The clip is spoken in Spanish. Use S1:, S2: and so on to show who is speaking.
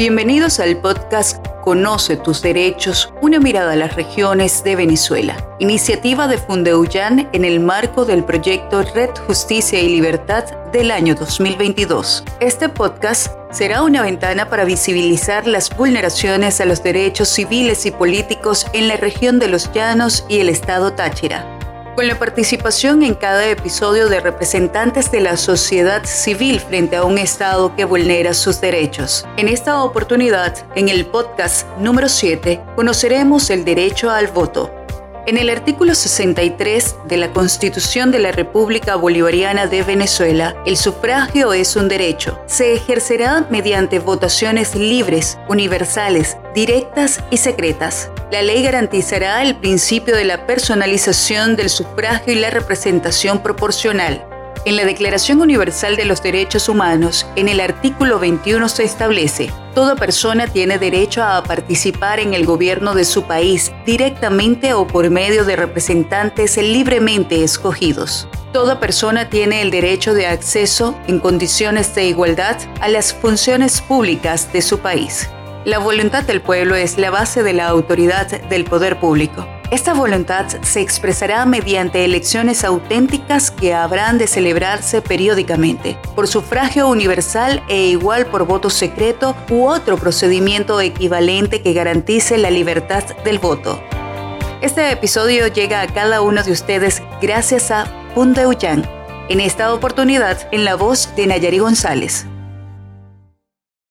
S1: Bienvenidos al podcast Conoce tus derechos, una mirada a las regiones de Venezuela, iniciativa de Fundeuyan en el marco del proyecto Red Justicia y Libertad del año 2022. Este podcast será una ventana para visibilizar las vulneraciones a los derechos civiles y políticos en la región de los Llanos y el estado Táchira con la participación en cada episodio de representantes de la sociedad civil frente a un Estado que vulnera sus derechos. En esta oportunidad, en el podcast número 7, conoceremos el derecho al voto en el artículo 63 de la Constitución de la República Bolivariana de Venezuela, el sufragio es un derecho. Se ejercerá mediante votaciones libres, universales, directas y secretas. La ley garantizará el principio de la personalización del sufragio y la representación proporcional. En la Declaración Universal de los Derechos Humanos, en el artículo 21 se establece, toda persona tiene derecho a participar en el gobierno de su país directamente o por medio de representantes libremente escogidos. Toda persona tiene el derecho de acceso en condiciones de igualdad a las funciones públicas de su país. La voluntad del pueblo es la base de la autoridad del poder público. Esta voluntad se expresará mediante elecciones auténticas que habrán de celebrarse periódicamente, por sufragio universal e igual por voto secreto u otro procedimiento equivalente que garantice la libertad del voto. Este episodio llega a cada uno de ustedes gracias a Pundeuyan, en esta oportunidad en la voz de Nayari González.